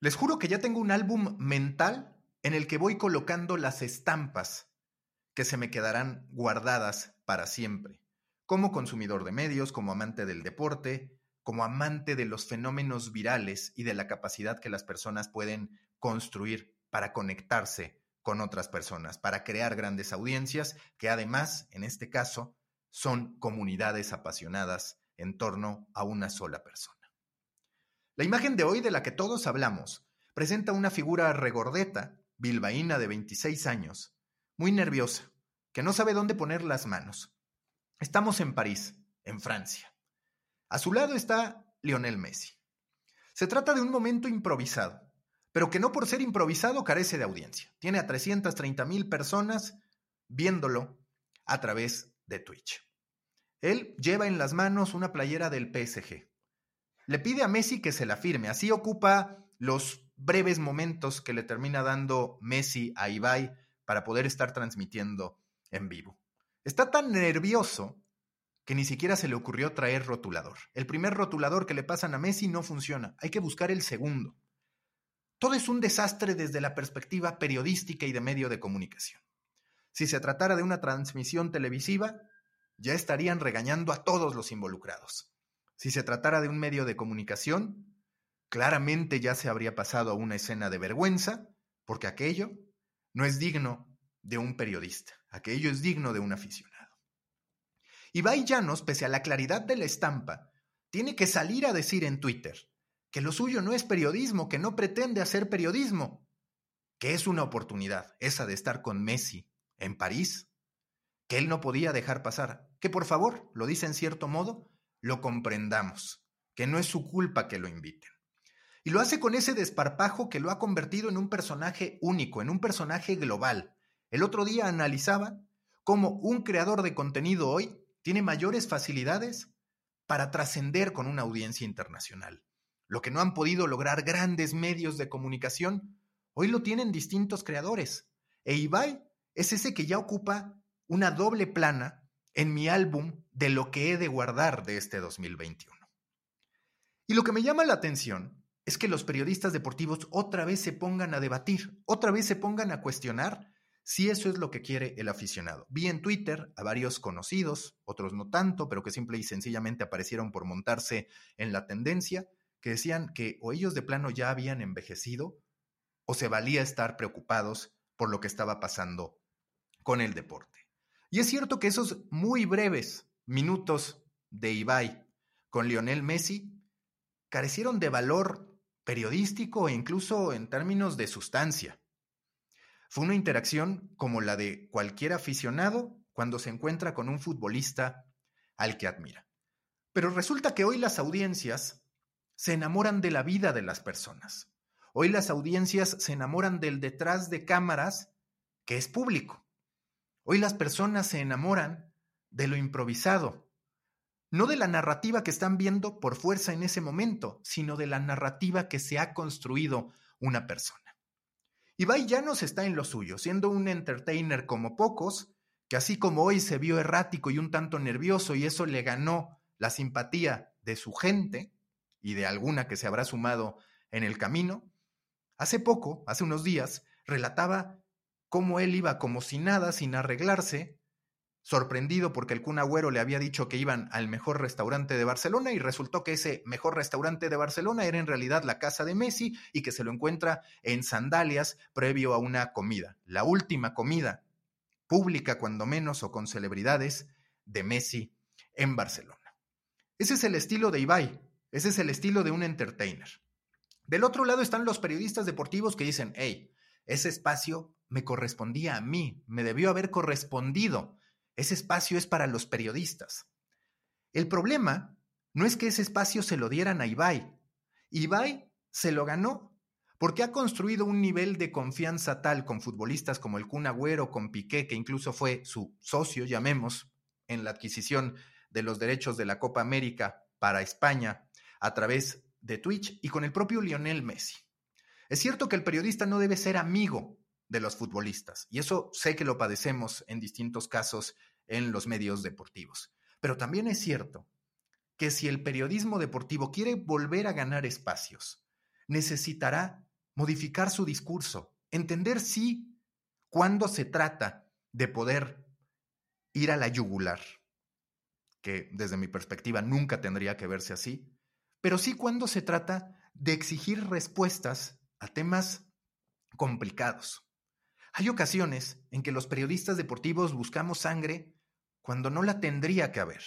Les juro que ya tengo un álbum mental en el que voy colocando las estampas que se me quedarán guardadas para siempre, como consumidor de medios, como amante del deporte, como amante de los fenómenos virales y de la capacidad que las personas pueden construir para conectarse con otras personas, para crear grandes audiencias que además, en este caso, son comunidades apasionadas en torno a una sola persona. La imagen de hoy de la que todos hablamos presenta una figura regordeta, bilbaína de 26 años, muy nerviosa, que no sabe dónde poner las manos. Estamos en París, en Francia. A su lado está Lionel Messi. Se trata de un momento improvisado, pero que no por ser improvisado carece de audiencia. Tiene a 330 mil personas viéndolo a través de Twitch. Él lleva en las manos una playera del PSG. Le pide a Messi que se la firme. Así ocupa los breves momentos que le termina dando Messi a Ibai para poder estar transmitiendo en vivo. Está tan nervioso que ni siquiera se le ocurrió traer rotulador. El primer rotulador que le pasan a Messi no funciona. Hay que buscar el segundo. Todo es un desastre desde la perspectiva periodística y de medio de comunicación. Si se tratara de una transmisión televisiva, ya estarían regañando a todos los involucrados. Si se tratara de un medio de comunicación, claramente ya se habría pasado a una escena de vergüenza, porque aquello no es digno de un periodista, aquello es digno de un aficionado. Ibai Llanos, pese a la claridad de la estampa, tiene que salir a decir en Twitter que lo suyo no es periodismo, que no pretende hacer periodismo, que es una oportunidad, esa de estar con Messi en París, que él no podía dejar pasar, que por favor, lo dice en cierto modo, lo comprendamos, que no es su culpa que lo inviten. Y lo hace con ese desparpajo que lo ha convertido en un personaje único, en un personaje global. El otro día analizaba cómo un creador de contenido hoy tiene mayores facilidades para trascender con una audiencia internacional. Lo que no han podido lograr grandes medios de comunicación, hoy lo tienen distintos creadores. E Ibai es ese que ya ocupa una doble plana en mi álbum de lo que he de guardar de este 2021. Y lo que me llama la atención es que los periodistas deportivos otra vez se pongan a debatir, otra vez se pongan a cuestionar si eso es lo que quiere el aficionado. Vi en Twitter a varios conocidos, otros no tanto, pero que simple y sencillamente aparecieron por montarse en la tendencia, que decían que o ellos de plano ya habían envejecido o se valía estar preocupados por lo que estaba pasando con el deporte. Y es cierto que esos muy breves minutos de Ibai con Lionel Messi carecieron de valor periodístico e incluso en términos de sustancia. Fue una interacción como la de cualquier aficionado cuando se encuentra con un futbolista al que admira. Pero resulta que hoy las audiencias se enamoran de la vida de las personas. Hoy las audiencias se enamoran del detrás de cámaras que es público. Hoy las personas se enamoran de lo improvisado, no de la narrativa que están viendo por fuerza en ese momento, sino de la narrativa que se ha construido una persona. Ibai Llanos está en lo suyo, siendo un entertainer como pocos, que así como hoy se vio errático y un tanto nervioso y eso le ganó la simpatía de su gente y de alguna que se habrá sumado en el camino, hace poco, hace unos días, relataba cómo él iba como si nada, sin arreglarse, sorprendido porque el Kun Agüero le había dicho que iban al mejor restaurante de Barcelona y resultó que ese mejor restaurante de Barcelona era en realidad la casa de Messi y que se lo encuentra en sandalias previo a una comida, la última comida pública cuando menos o con celebridades de Messi en Barcelona. Ese es el estilo de Ibai, ese es el estilo de un entertainer. Del otro lado están los periodistas deportivos que dicen, hey, ese espacio me correspondía a mí, me debió haber correspondido. Ese espacio es para los periodistas. El problema no es que ese espacio se lo dieran a Ibai. Ibai se lo ganó porque ha construido un nivel de confianza tal con futbolistas como el Kun Agüero, con Piqué, que incluso fue su socio, llamemos, en la adquisición de los derechos de la Copa América para España a través de Twitch y con el propio Lionel Messi. Es cierto que el periodista no debe ser amigo de los futbolistas. Y eso sé que lo padecemos en distintos casos en los medios deportivos. Pero también es cierto que si el periodismo deportivo quiere volver a ganar espacios, necesitará modificar su discurso, entender sí cuándo se trata de poder ir a la yugular, que desde mi perspectiva nunca tendría que verse así, pero sí cuando se trata de exigir respuestas a temas complicados. Hay ocasiones en que los periodistas deportivos buscamos sangre cuando no la tendría que haber.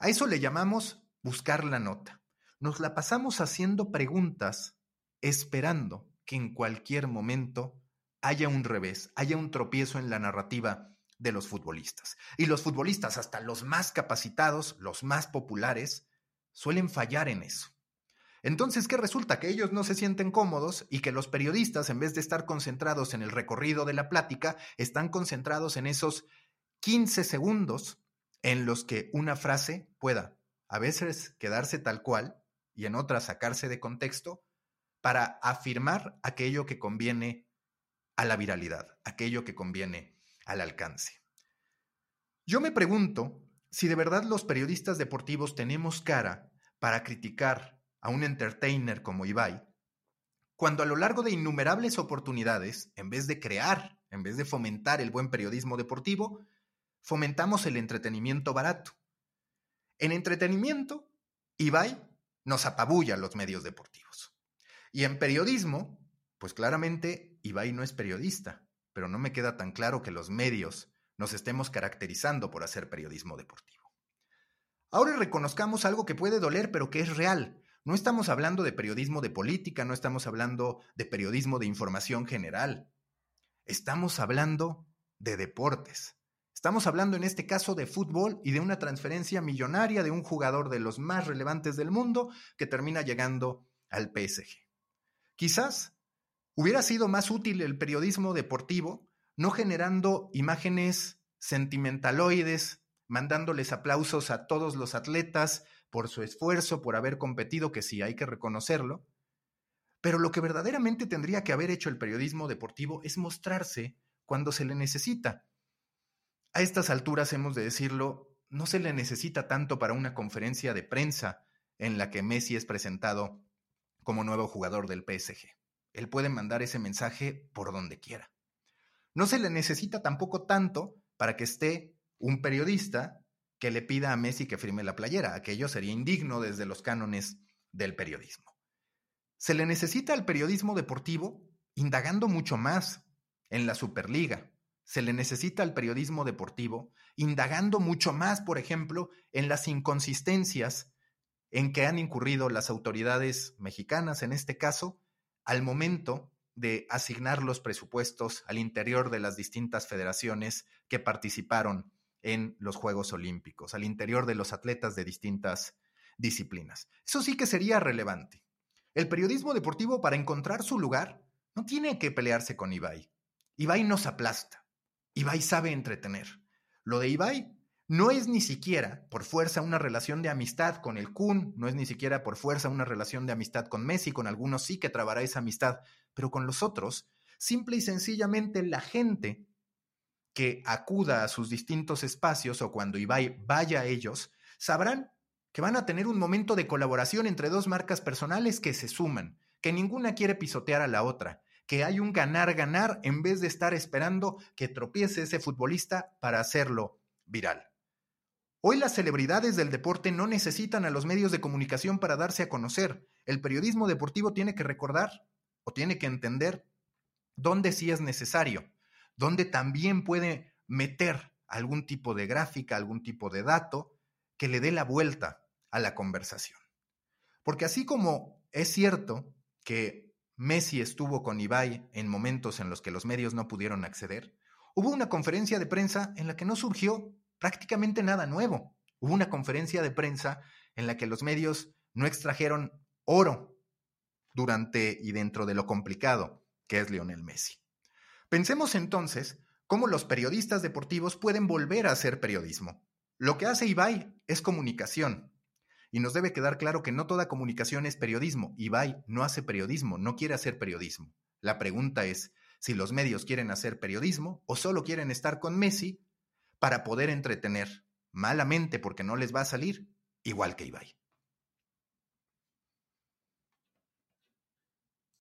A eso le llamamos buscar la nota. Nos la pasamos haciendo preguntas esperando que en cualquier momento haya un revés, haya un tropiezo en la narrativa de los futbolistas. Y los futbolistas, hasta los más capacitados, los más populares, suelen fallar en eso. Entonces, ¿qué resulta? Que ellos no se sienten cómodos y que los periodistas, en vez de estar concentrados en el recorrido de la plática, están concentrados en esos 15 segundos en los que una frase pueda a veces quedarse tal cual y en otras sacarse de contexto para afirmar aquello que conviene a la viralidad, aquello que conviene al alcance. Yo me pregunto si de verdad los periodistas deportivos tenemos cara para criticar a un entertainer como Ibai, cuando a lo largo de innumerables oportunidades, en vez de crear, en vez de fomentar el buen periodismo deportivo, fomentamos el entretenimiento barato. En entretenimiento, Ibai nos apabulla los medios deportivos. Y en periodismo, pues claramente Ibai no es periodista, pero no me queda tan claro que los medios nos estemos caracterizando por hacer periodismo deportivo. Ahora reconozcamos algo que puede doler, pero que es real. No estamos hablando de periodismo de política, no estamos hablando de periodismo de información general. Estamos hablando de deportes. Estamos hablando en este caso de fútbol y de una transferencia millonaria de un jugador de los más relevantes del mundo que termina llegando al PSG. Quizás hubiera sido más útil el periodismo deportivo no generando imágenes sentimentaloides, mandándoles aplausos a todos los atletas, por su esfuerzo, por haber competido, que sí hay que reconocerlo. Pero lo que verdaderamente tendría que haber hecho el periodismo deportivo es mostrarse cuando se le necesita. A estas alturas, hemos de decirlo, no se le necesita tanto para una conferencia de prensa en la que Messi es presentado como nuevo jugador del PSG. Él puede mandar ese mensaje por donde quiera. No se le necesita tampoco tanto para que esté un periodista que le pida a Messi que firme la playera. Aquello sería indigno desde los cánones del periodismo. Se le necesita al periodismo deportivo indagando mucho más en la Superliga. Se le necesita al periodismo deportivo indagando mucho más, por ejemplo, en las inconsistencias en que han incurrido las autoridades mexicanas, en este caso, al momento de asignar los presupuestos al interior de las distintas federaciones que participaron en los Juegos Olímpicos, al interior de los atletas de distintas disciplinas. Eso sí que sería relevante. El periodismo deportivo, para encontrar su lugar, no tiene que pelearse con Ibai. Ibai nos aplasta. Ibai sabe entretener. Lo de Ibai no es ni siquiera por fuerza una relación de amistad con el Kun, no es ni siquiera por fuerza una relación de amistad con Messi, con algunos sí que trabará esa amistad, pero con los otros, simple y sencillamente la gente que acuda a sus distintos espacios o cuando Ibai vaya a ellos, sabrán que van a tener un momento de colaboración entre dos marcas personales que se suman, que ninguna quiere pisotear a la otra, que hay un ganar-ganar en vez de estar esperando que tropiece ese futbolista para hacerlo viral. Hoy las celebridades del deporte no necesitan a los medios de comunicación para darse a conocer. El periodismo deportivo tiene que recordar o tiene que entender dónde sí es necesario donde también puede meter algún tipo de gráfica, algún tipo de dato que le dé la vuelta a la conversación. Porque así como es cierto que Messi estuvo con Ibai en momentos en los que los medios no pudieron acceder, hubo una conferencia de prensa en la que no surgió prácticamente nada nuevo. Hubo una conferencia de prensa en la que los medios no extrajeron oro durante y dentro de lo complicado que es Lionel Messi. Pensemos entonces cómo los periodistas deportivos pueden volver a hacer periodismo. Lo que hace Ibai es comunicación. Y nos debe quedar claro que no toda comunicación es periodismo. Ibai no hace periodismo, no quiere hacer periodismo. La pregunta es si los medios quieren hacer periodismo o solo quieren estar con Messi para poder entretener, malamente porque no les va a salir, igual que Ibai.